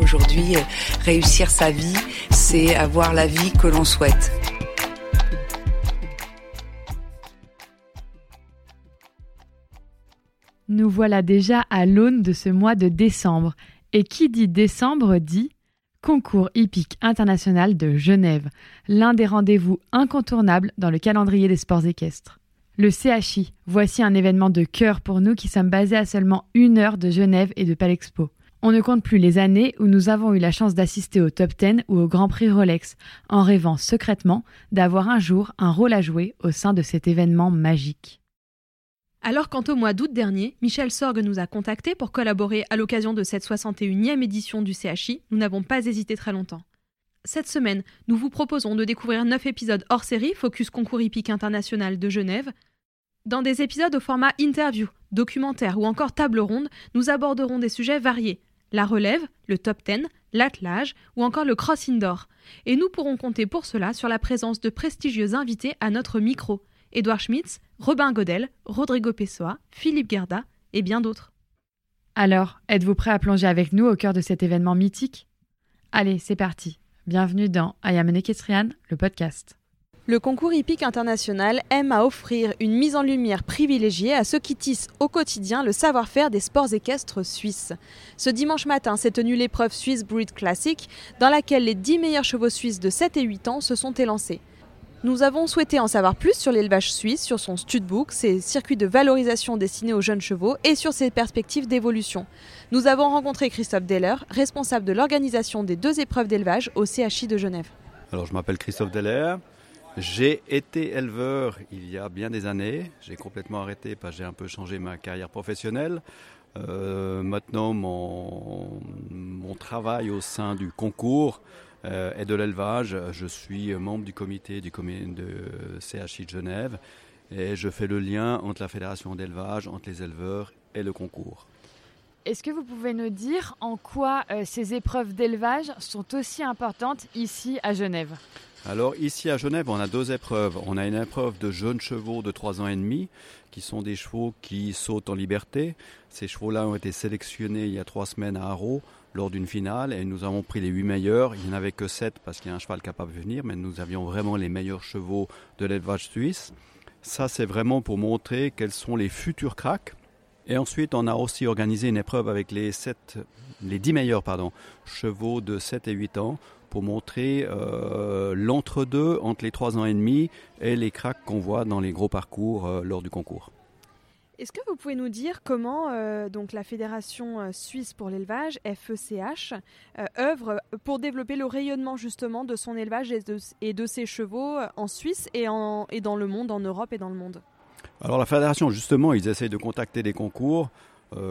Aujourd'hui, euh, réussir sa vie, c'est avoir la vie que l'on souhaite. Nous voilà déjà à l'aune de ce mois de décembre. Et qui dit décembre dit Concours hippique international de Genève, l'un des rendez-vous incontournables dans le calendrier des sports équestres. Le CHI, voici un événement de cœur pour nous qui sommes basés à seulement une heure de Genève et de Palexpo. On ne compte plus les années où nous avons eu la chance d'assister au top 10 ou au Grand Prix Rolex, en rêvant secrètement d'avoir un jour un rôle à jouer au sein de cet événement magique. Alors quant au mois d'août dernier, Michel Sorgue nous a contactés pour collaborer à l'occasion de cette 61e édition du CHI, nous n'avons pas hésité très longtemps. Cette semaine, nous vous proposons de découvrir 9 épisodes hors série Focus Concours hippique international de Genève. Dans des épisodes au format interview, documentaire ou encore table ronde, nous aborderons des sujets variés la relève, le top 10, l'attelage ou encore le cross indoor. Et nous pourrons compter pour cela sur la présence de prestigieux invités à notre micro Édouard Schmitz, Robin Godel, Rodrigo Pessoa, Philippe Gerda et bien d'autres. Alors, êtes-vous prêt à plonger avec nous au cœur de cet événement mythique? Allez, c'est parti. Bienvenue dans I Am le podcast. Le concours hippique international aime à offrir une mise en lumière privilégiée à ceux qui tissent au quotidien le savoir-faire des sports équestres suisses. Ce dimanche matin s'est tenue l'épreuve Swiss Breed Classic, dans laquelle les 10 meilleurs chevaux suisses de 7 et 8 ans se sont élancés. Nous avons souhaité en savoir plus sur l'élevage suisse, sur son studbook, ses circuits de valorisation destinés aux jeunes chevaux et sur ses perspectives d'évolution. Nous avons rencontré Christophe Deller, responsable de l'organisation des deux épreuves d'élevage au CHI de Genève. Alors je m'appelle Christophe Deller. J'ai été éleveur il y a bien des années. J'ai complètement arrêté parce que j'ai un peu changé ma carrière professionnelle. Euh, maintenant, mon, mon travail au sein du concours euh, et de l'élevage. Je suis membre du comité du comité de CHI de Genève et je fais le lien entre la fédération d'élevage, entre les éleveurs et le concours. Est-ce que vous pouvez nous dire en quoi euh, ces épreuves d'élevage sont aussi importantes ici à Genève? Alors ici à Genève, on a deux épreuves. On a une épreuve de jeunes chevaux de 3 ans et demi, qui sont des chevaux qui sautent en liberté. Ces chevaux-là ont été sélectionnés il y a trois semaines à Haro lors d'une finale et nous avons pris les huit meilleurs. Il n'y en avait que sept parce qu'il y a un cheval capable de venir, mais nous avions vraiment les meilleurs chevaux de l'élevage suisse. Ça, c'est vraiment pour montrer quels sont les futurs cracks. Et ensuite, on a aussi organisé une épreuve avec les, 7, les 10 meilleurs chevaux de 7 et 8 ans pour montrer euh, l'entre-deux entre les 3 ans et demi et les cracks qu'on voit dans les gros parcours euh, lors du concours. Est-ce que vous pouvez nous dire comment euh, donc la Fédération euh, suisse pour l'élevage, FECH, euh, œuvre pour développer le rayonnement justement de son élevage et de, ses chevaux en Suisse et, en, et dans le monde, en Europe et dans le monde? Alors la Fédération, justement, ils essayent de contacter des concours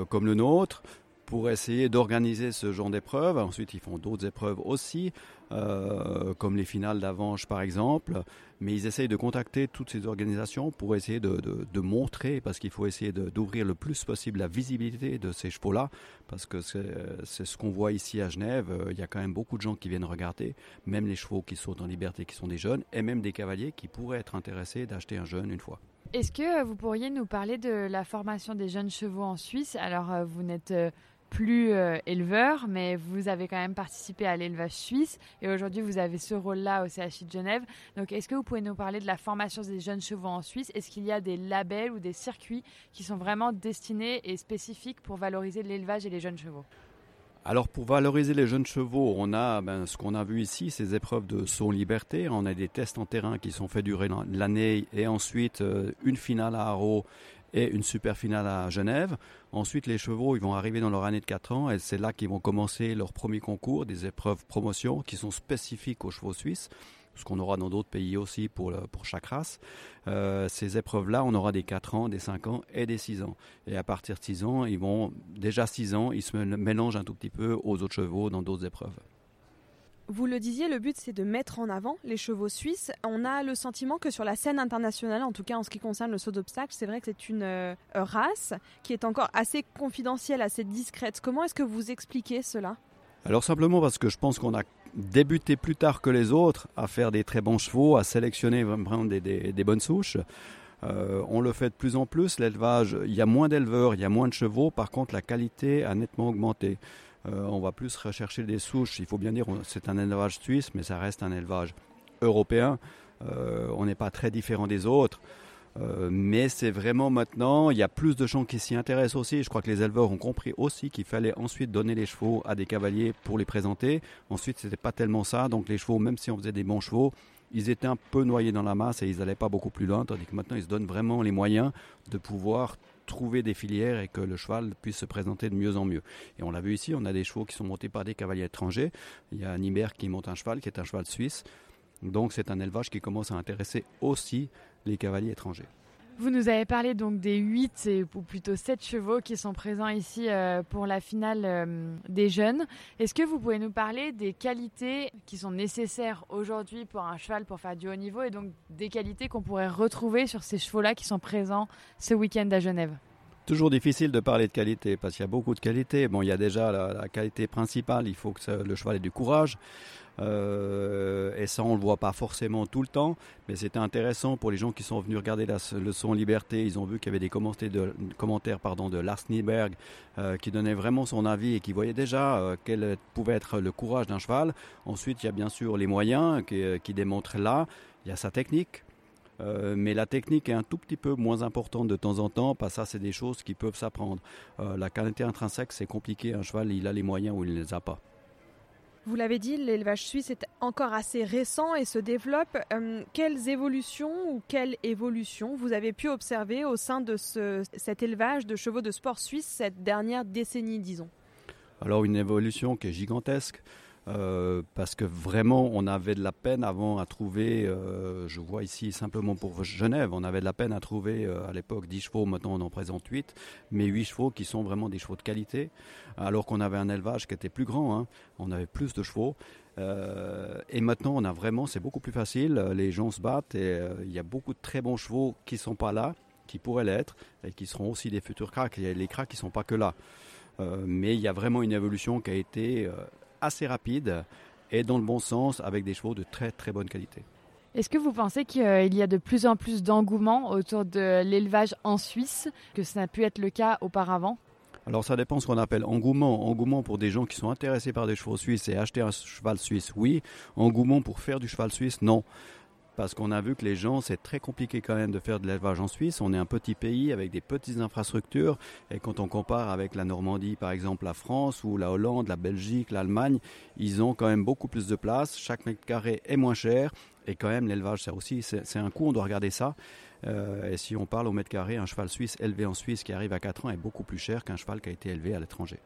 comme le nôtre pour essayer d'organiser ce genre d'épreuves. Ensuite, ils font d'autres épreuves aussi, euh, comme les finales d'Avanche par exemple. Mais ils essayent de contacter toutes ces organisations pour essayer de, montrer, parce qu'il faut essayer d'ouvrir le plus possible la visibilité de ces chevaux-là, parce que c'est ce qu'on voit ici à Genève. Il y a quand même beaucoup de gens qui viennent regarder, même les chevaux qui sautent en liberté, qui sont des jeunes, et même des cavaliers qui pourraient être intéressés d'acheter un jeune une fois. Est-ce que vous pourriez nous parler de la formation des jeunes chevaux en Suisse? Alors, euh, vous n'êtes euh, plus euh, éleveur, mais vous avez quand même participé à l'élevage suisse et aujourd'hui vous avez ce rôle-là au CHI de Genève. Donc est-ce que vous pouvez nous parler de la formation des jeunes chevaux en Suisse? Est-ce qu'il y a des labels ou des circuits qui sont vraiment destinés et spécifiques pour valoriser l'élevage et les jeunes chevaux? Alors pour valoriser les jeunes chevaux, on a ben, ce qu'on a vu ici, ces épreuves de saut liberté. On a des tests en terrain qui sont faits durer l'année et ensuite euh, une finale à Haro et une super finale à Genève. Ensuite, les chevaux, ils vont arriver dans leur année de 4 ans et c'est là qu'ils vont commencer leur premier concours, des épreuves promotion qui sont spécifiques aux chevaux suisses ce qu'on aura dans d'autres pays aussi pour, pour chaque race. Euh, ces épreuves-là, on aura des 4 ans, des 5 ans et des 6 ans. Et à partir de 6 ans, ils vont, déjà 6 ans, ils se mélangent un tout petit peu aux autres chevaux dans d'autres épreuves. Vous le disiez, le but c'est de mettre en avant les chevaux suisses. On a le sentiment que sur la scène internationale, en tout cas en ce qui concerne le saut d'obstacle, c'est vrai que c'est une euh, race qui est encore assez confidentielle, assez discrète. Comment est-ce que vous expliquez cela? Alors simplement parce que je pense qu'on a débuté plus tard que les autres à faire des très bons chevaux, à sélectionner vraiment des, bonnes souches. Euh, on le fait de plus en plus, l'élevage, il y a moins d'éleveurs, il y a moins de chevaux, par contre la qualité a nettement augmenté. Euh, on va plus rechercher des souches. Il faut bien dire, c'est un élevage suisse, mais ça reste un élevage européen. Euh, on n'est pas très différent des autres. Euh, mais c'est vraiment maintenant, il y a plus de gens qui s'y intéressent aussi. Je crois que les éleveurs ont compris aussi qu'il fallait ensuite donner les chevaux à des cavaliers pour les présenter. Ensuite, c'était pas tellement ça. Donc les chevaux, même si on faisait des bons chevaux, ils étaient un peu noyés dans la masse et ils n'allaient pas beaucoup plus loin. Tandis que maintenant, ils se donnent vraiment les moyens de pouvoir trouver des filières et que le cheval puisse se présenter de mieux en mieux. Et on l'a vu ici, on a des chevaux qui sont montés par des cavaliers étrangers. Il y a Nibert qui monte un cheval, qui est un cheval suisse. Donc c'est un élevage qui commence à intéresser aussi les cavaliers étrangers. Vous nous avez parlé donc des 8 ou plutôt 7 chevaux qui sont présents ici euh, pour la finale euh, des jeunes. Est-ce que vous pouvez nous parler des qualités qui sont nécessaires aujourd'hui pour un cheval pour faire du haut niveau et donc des qualités qu'on pourrait retrouver sur ces chevaux-là qui sont présents ce week-end à Genève? Toujours difficile de parler de qualité parce qu'il y a beaucoup de qualités. Bon, il y a déjà la, qualité principale, il faut que le cheval ait du courage. Euh, et ça, on le voit pas forcément tout le temps, mais c'était intéressant pour les gens qui sont venus regarder la leçon Liberté. Ils ont vu qu'il y avait des commentaires de, commentaires, pardon, de Lars Nieberg euh, qui donnait vraiment son avis et qui voyait déjà euh, quel pouvait être le courage d'un cheval. Ensuite, il y a bien sûr les moyens qui, qui démontrent là. Il y a sa technique. Euh, mais la technique est un tout petit peu moins importante de temps en temps, parce que ça, c'est des choses qui peuvent s'apprendre. Euh, la qualité intrinsèque, c'est compliqué. Un cheval, il a les moyens ou il ne les a pas. Vous l'avez dit, l'élevage suisse est encore assez récent et se développe. Euh, quelles évolutions ou quelles évolutions vous avez pu observer au sein de cet élevage de chevaux de sport suisse cette dernière décennie, disons? Alors une évolution qui est gigantesque. Euh, parce que vraiment on avait de la peine avant à trouver, euh, je vois ici simplement pour Genève, on avait de la peine à trouver euh, à l'époque 10 chevaux, maintenant on en présente 8, mais 8 chevaux qui sont vraiment des chevaux de qualité, alors qu'on avait un élevage qui était plus grand, hein, on avait plus de chevaux. et maintenant on a vraiment, c'est beaucoup plus facile, les gens se battent et il y a beaucoup de très bons chevaux qui sont pas là, qui pourraient l'être et qui seront aussi des futurs cracks. Les cracks qui sont pas que là. mais il y a vraiment une évolution qui a été assez rapide et dans le bon sens avec des chevaux de très très bonne qualité. Est-ce que vous pensez qu'il y a de plus en plus d'engouement autour de l'élevage en Suisse, que ça n'a pu être le cas auparavant? Alors ça dépend ce qu'on appelle engouement. Engouement pour des gens qui sont intéressés par des chevaux suisses et acheter un cheval suisse, oui. Engouement pour faire du cheval suisse, non parce qu'on a vu que les gens, c'est très compliqué quand même de faire de l'élevage en Suisse. On est un petit pays avec des petites infrastructures et quand on compare avec la Normandie, par exemple, la France ou la Hollande, la Belgique, l'Allemagne, ils ont quand même beaucoup plus de place. Chaque mètre carré est moins cher et quand même l'élevage, c'est aussi, c'est un coût, on doit regarder ça. Euh, et si on parle au mètre carré, un cheval suisse élevé en Suisse qui arrive à 4 ans est beaucoup plus cher qu'un cheval qui a été élevé à l'étranger.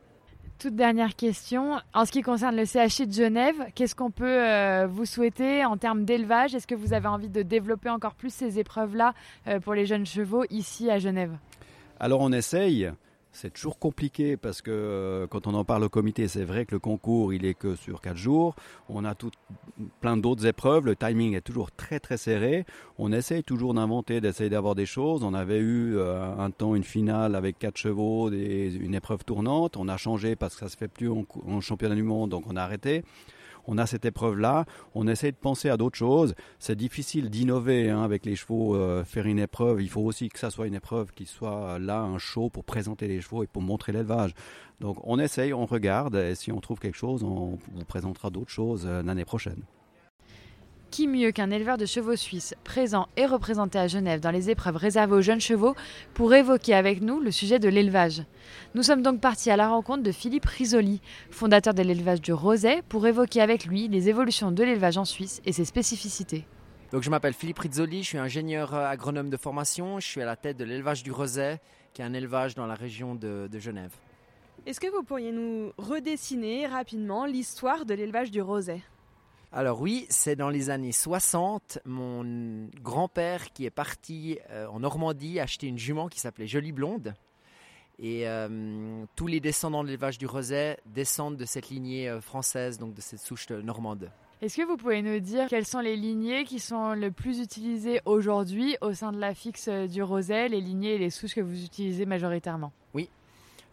Toute dernière question. En ce qui concerne le CHI de Genève, qu'est-ce qu'on peut euh, vous souhaiter en termes d'élevage? Est-ce que vous avez envie de développer encore plus ces épreuves-là euh, pour les jeunes chevaux ici à Genève? Alors on essaye. C'est toujours compliqué parce que euh, quand on en parle au comité, c'est vrai que le concours, il est que sur quatre jours. On a tout, plein d'autres épreuves. Le timing est toujours très très serré. On essaye toujours d'inventer, d'essayer d'avoir des choses. On avait eu euh, un temps une finale avec quatre chevaux, une épreuve tournante. On a changé parce que ça se fait plus en championnat du monde, donc on a arrêté on a cette épreuve-là, on essaie de penser à d'autres choses. C'est difficile d'innover hein, avec les chevaux, euh, faire une épreuve. Il faut aussi que ça soit une épreuve qui soit là, un show pour présenter les chevaux et pour montrer l'élevage. Donc on essaye, on regarde, et si on trouve quelque chose, on vous présentera d'autres choses euh, l'année prochaine. Qui mieux qu'un éleveur de chevaux suisses présent et représenté à Genève dans les épreuves réservées aux jeunes chevaux pour évoquer avec nous le sujet de l'élevage Nous sommes donc partis à la rencontre de Philippe Risoli, fondateur de l'élevage du Roset, pour évoquer avec lui les évolutions de l'élevage en Suisse et ses spécificités. Donc je m'appelle Philippe Rizzoli, je suis ingénieur euh, agronome de formation, je suis à la tête de l'élevage du Roset, qui est un élevage dans la région de, de Genève. Est-ce que vous pourriez nous redessiner rapidement l'histoire de l'élevage du Roset? Alors oui, c'est dans les années 60, mon grand-père qui est parti euh, en Normandie acheter une jument qui s'appelait Jolie Blonde. Et euh, tous les descendants de l'élevage du Roset descendent de cette lignée euh, française, donc de cette souche normande. Est-ce que vous pouvez nous dire quelles sont les lignées qui sont le plus utilisées aujourd'hui au sein de la fixe du Roset, les lignées et les souches que vous utilisez majoritairement? Oui.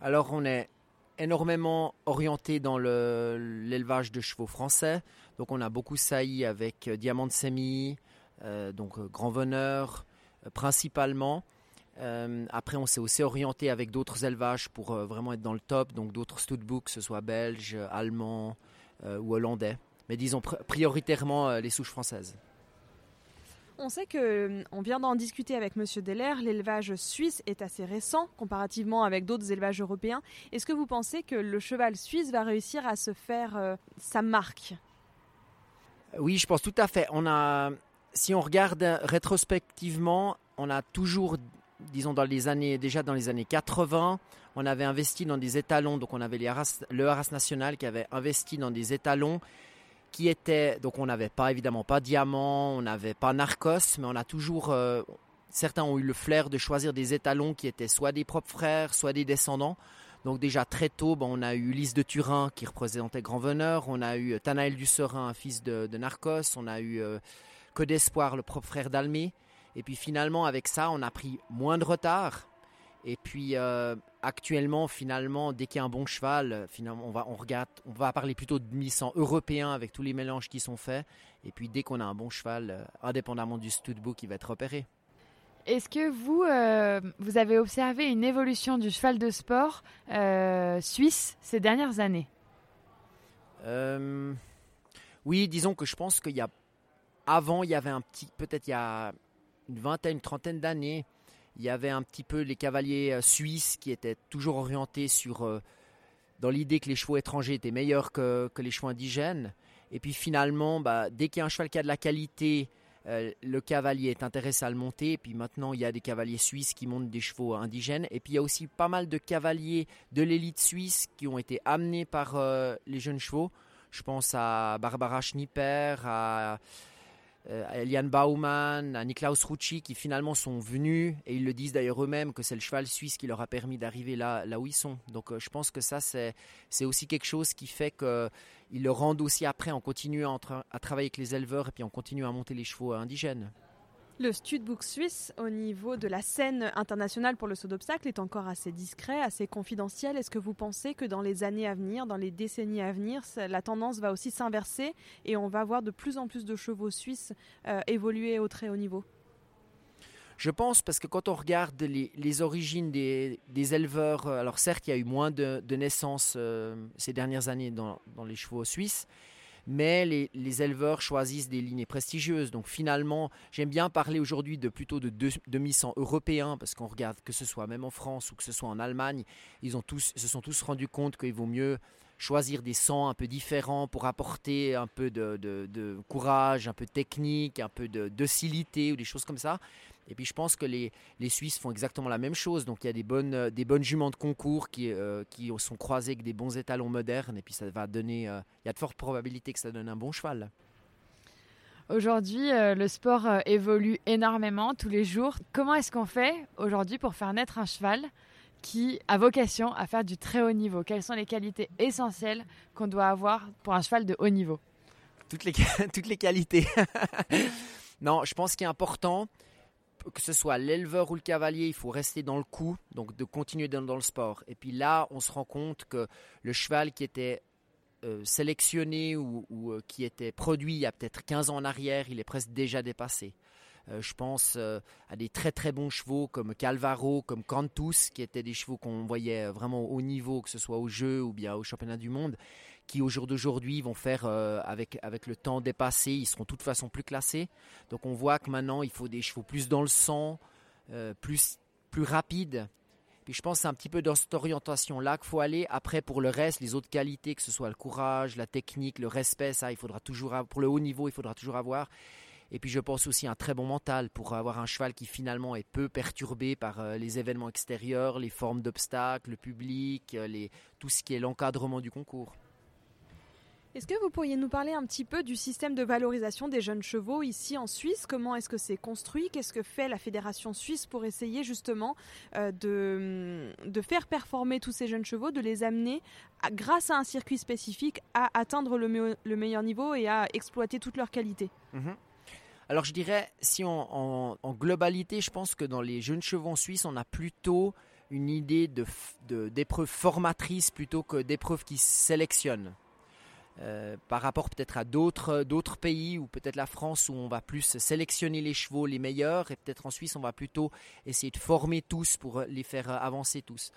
Alors on est énormément orienté dans l'élevage de chevaux français. Donc on a beaucoup sailli avec euh, Diamant de Sémi, euh, donc euh, Grand Veneur principalement. après, on s'est aussi orienté avec d'autres élevages pour vraiment être dans le top, donc d'autres studbooks, que ce soit belges, allemands ou hollandais. Mais disons prioritairement les souches françaises. On sait que, on vient d'en discuter avec Monsieur Deller, l'élevage suisse est assez récent comparativement avec d'autres élevages européens. Est-ce que vous pensez que le cheval suisse va réussir à se faire sa marque? Oui, je pense tout à fait. On a, si on regarde rétrospectivement, on a toujours, disons dans les années, déjà dans les années 80, on avait investi dans des étalons. Donc on avait le Haras National qui avait investi dans des étalons qui étaient, donc on n'avait pas évidemment pas Diamant, on n'avait pas Narcos, mais on a toujours, euh, certains ont eu le flair de choisir des étalons qui étaient soit des propres frères, soit des descendants. Donc déjà très tôt, on a eu Lys de Turin qui représentait Grand Veneur, on a eu Tanaël du Serin, un fils de, Narcos, on a eu euh, Que d'Espoir, le propre frère d'Almé. Et puis finalement, avec ça, on a pris moins de retard. Et puis euh, actuellement, finalement, dès qu'il y a un bon cheval, finalement, on va, on regarde, on va parler plutôt de 1100 européens avec tous les mélanges qui sont faits. Et puis dès qu'on a un bon cheval, euh, indépendamment du studbook, qui va être repéré. Est-ce que vous, euh, vous avez observé une évolution du cheval de sport euh, suisse ces dernières années? Euh, Oui, disons que je pense qu'il y a. Avant, il y avait un petit. Peut-être il y a une vingtaine, une trentaine d'années, il y avait un petit peu les cavaliers suisses qui étaient toujours orientés sur. dans l'idée que les chevaux étrangers étaient meilleurs que, que les chevaux indigènes. Et puis finalement, bah, dès qu'il y a un cheval qui a de la qualité, euh, le cavalier est intéressé à le monter. Puis maintenant, il y a des cavaliers suisses qui montent des chevaux indigènes. Et puis il y a aussi pas mal de cavaliers de l'élite suisse qui ont été amenés par euh, les jeunes chevaux. Je pense à Barbara Schnipper, à euh, Eliane Baumann, à Niklaus Rucci, qui finalement sont venus, et ils le disent d'ailleurs eux-mêmes, que c'est le cheval suisse qui leur a permis d'arriver là, là où ils sont. Donc euh, je pense que ça, c'est aussi quelque chose qui fait qu'ils le rendent aussi après en continuant à, travailler avec les éleveurs et puis en continuant à monter les chevaux indigènes. Le studbook suisse, au niveau de la scène internationale pour le saut d'obstacle, est encore assez discret, assez confidentiel. Est-ce que vous pensez que dans les années à venir, dans les décennies à venir, la tendance va aussi s'inverser et on va voir de plus en plus de chevaux suisses euh, évoluer au très haut niveau? Je pense parce que quand on regarde les, origines des, éleveurs, euh, alors certes il y a eu moins de, naissances euh, ces dernières années dans les chevaux suisses, mais les, éleveurs choisissent des lignées prestigieuses. Donc finalement, j'aime bien parler aujourd'hui de plutôt de demi-cent européens, parce qu'on regarde que ce soit même en France ou que ce soit en Allemagne, ils ont tous, se sont tous rendus compte qu'il vaut mieux choisir des sangs un peu différents pour apporter un peu de, de courage, un peu de technique, un peu de docilité ou des choses comme ça. Et puis je pense que les, les, Suisses font exactement la même chose. Donc il y a des bonnes, euh, des bonnes juments de concours qui, euh, qui sont croisées avec des bons étalons modernes. Et puis ça va donner, euh, il y a de fortes probabilités que ça donne un bon cheval. Aujourd'hui, le sport évolue énormément tous les jours. Comment est-ce qu'on fait aujourd'hui pour faire naître un cheval qui a vocation à faire du très haut niveau? Quelles sont les qualités essentielles qu'on doit avoir pour un cheval de haut niveau? Toutes les, toutes les qualités. non, je pense qu'il est important, que ce soit l'éleveur ou le cavalier, il faut rester dans le coup, donc de continuer dans, le sport. Et puis là, on se rend compte que le cheval qui était euh, sélectionné ou, euh, qui était produit il y a peut-être 15 ans en arrière, il est presque déjà dépassé. Euh, je pense à des très très bons chevaux comme Calvaro, comme Cantus, qui étaient des chevaux qu'on voyait vraiment au niveau, que ce soit au jeu ou bien au championnat du monde, qui au jour d'aujourd'hui vont faire avec, avec le temps dépassé, ils seront de toute façon plus classés. Donc on voit que maintenant il faut des chevaux plus dans le sang, plus, plus rapides. Puis je pense que c'est un petit peu dans cette orientation-là qu'il faut aller. Après, pour le reste, les autres qualités, que ce soit le courage, la technique, le respect, ça, il faudra toujours, pour le haut niveau, il faudra toujours avoir. Et puis je pense aussi un très bon mental pour avoir un cheval qui finalement est peu perturbé par euh, les événements extérieurs, les formes d'obstacles, le public, euh, tout ce qui est l'encadrement du concours. Est-ce que vous pourriez nous parler un petit peu du système de valorisation des jeunes chevaux ici en Suisse? Comment est-ce que c'est construit? Qu'est-ce que fait la Fédération suisse pour essayer justement euh, de, faire performer tous ces jeunes chevaux, de les amener, grâce à un circuit spécifique, à atteindre le, le, meilleur niveau et à exploiter toutes leurs qualités? Mhm. Alors je dirais, si en, globalité, je pense que dans les jeunes chevaux en Suisse, on a plutôt une idée d'épreuves de, formatrices plutôt que d'épreuves qui sélectionnent. Euh, par rapport peut-être à d'autres d'autres pays ou peut-être la France où on va plus sélectionner les chevaux les meilleurs et peut-être en Suisse on va plutôt essayer de former tous pour les faire avancer tous.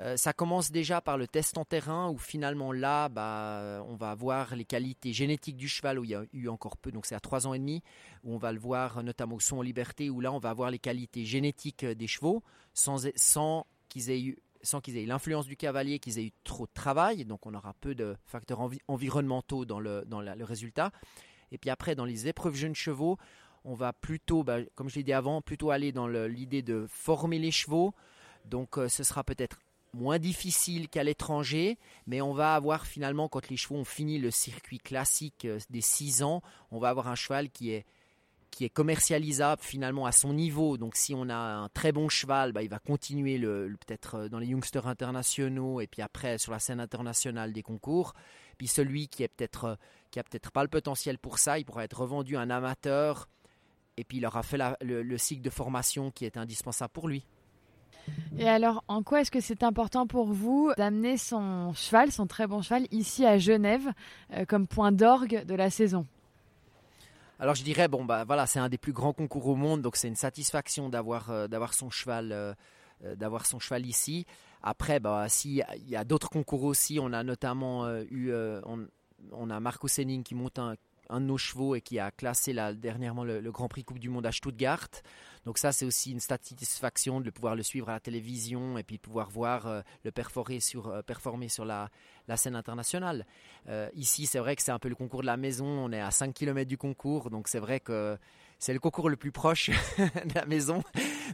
Euh, ça commence déjà par le test en terrain où finalement là, bah, on va voir les qualités génétiques du cheval où il y a eu encore peu, donc c'est à 3 ans et demi, où on va le voir notamment au son en liberté, où là on va voir les qualités génétiques des chevaux sans, sans qu'ils aient eu sans qu'ils aient l'influence du cavalier, qu'ils aient eu trop de travail, donc on aura peu de facteurs environnementaux dans, le, dans le résultat. Et puis après, dans les épreuves jeunes chevaux, on va plutôt, bah, comme je l'ai dit avant, plutôt aller dans l'idée de former les chevaux. Donc euh, ce sera peut-être moins difficile qu'à l'étranger, mais on va avoir finalement, quand les chevaux ont fini le circuit classique euh, des 6 ans, on va avoir un cheval qui est, qui est commercialisable finalement à son niveau. Donc si on a un très bon cheval, bah, il va continuer le, peut-être euh, dans les youngsters internationaux et puis après sur la scène internationale des concours. Puis celui qui est peut-être euh, qui a peut-être pas le potentiel pour ça, il pourra être revendu à un amateur et puis il aura fait le cycle de formation qui est indispensable pour lui. Et alors, en quoi est-ce que c'est important pour vous d'amener son cheval, son très bon cheval, ici à Genève, euh, comme point d'orgue de la saison? Alors je dirais bon bah voilà c'est un des plus grands concours au monde donc c'est une satisfaction d'avoir euh, d'avoir son cheval euh, d'avoir son cheval ici. Après bah si il y a d'autres concours aussi on a notamment eu on, a Marco Senning qui monte un un de nos chevaux et qui a classé dernièrement le, Grand Prix Coupe du Monde à Stuttgart. Donc ça, c'est aussi une satisfaction de pouvoir le suivre à la télévision et puis pouvoir voir euh, le performer sur, euh, performer sur la, scène internationale. Euh, ici, c'est vrai que c'est un peu le concours de la maison. On est à 5 km du concours, donc c'est vrai que c'est le concours le plus proche de la maison.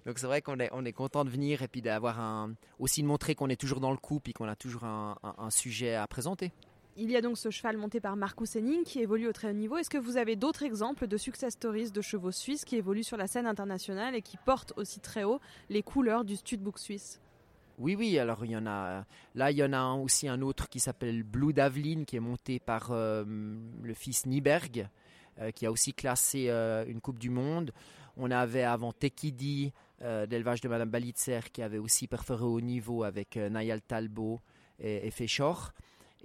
Donc c'est vrai qu'on est, on est content de venir et puis d'avoir aussi de montrer qu'on est toujours dans le coup et qu'on a toujours un sujet à présenter. Il y a donc ce cheval monté par Marcus Henning qui évolue au très haut niveau. Est-ce que vous avez d'autres exemples de success stories de chevaux suisses qui évoluent sur la scène internationale et qui portent aussi très haut les couleurs du studbook suisse? Oui, oui, alors il y en a. Là, il y en a aussi un autre qui s'appelle Blue Davlin, qui est monté par euh, le fils Nieberg, euh, qui a aussi classé euh, une Coupe du Monde. On avait avant Tekidi, d'élevage de Madame Balitzer, qui avait aussi perforé au niveau avec Nayal Talbot et, et.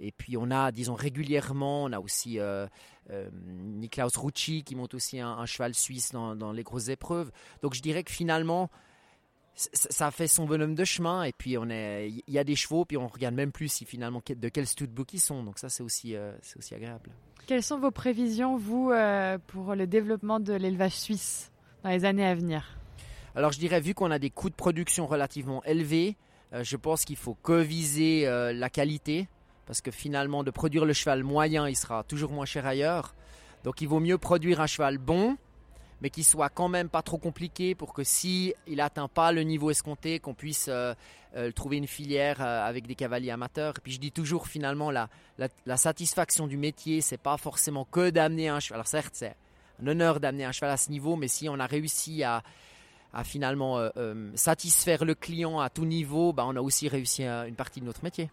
Et puis on a, disons, régulièrement, on a aussi euh, euh, Niklaus Rucci qui monte aussi un, cheval suisse dans, les grosses épreuves. Donc je dirais que finalement, ça fait son bonhomme de chemin. Et puis on est, il y a des chevaux, puis on regarde même plus si finalement de quel studbook ils sont. Donc ça, c'est aussi, euh, c'est aussi agréable. Quelles sont vos prévisions, vous, pour le développement de l'élevage suisse dans les années à venir? Alors je dirais, vu qu'on a des coûts de production relativement élevés, je pense qu'il faut que viser la qualité parce que finalement de produire le cheval moyen, il sera toujours moins cher ailleurs. Donc il vaut mieux produire un cheval bon, mais qui soit quand même pas trop compliqué pour que si il atteint pas le niveau escompté, qu'on puisse euh, euh, trouver une filière euh, avec des cavaliers amateurs. Et puis je dis toujours finalement la, satisfaction du métier, c'est pas forcément que d'amener un cheval. Alors certes, c'est un honneur d'amener un cheval à ce niveau, mais si on a réussi à, à finalement satisfaire le client à tout niveau, bah, on a aussi réussi une partie de notre métier.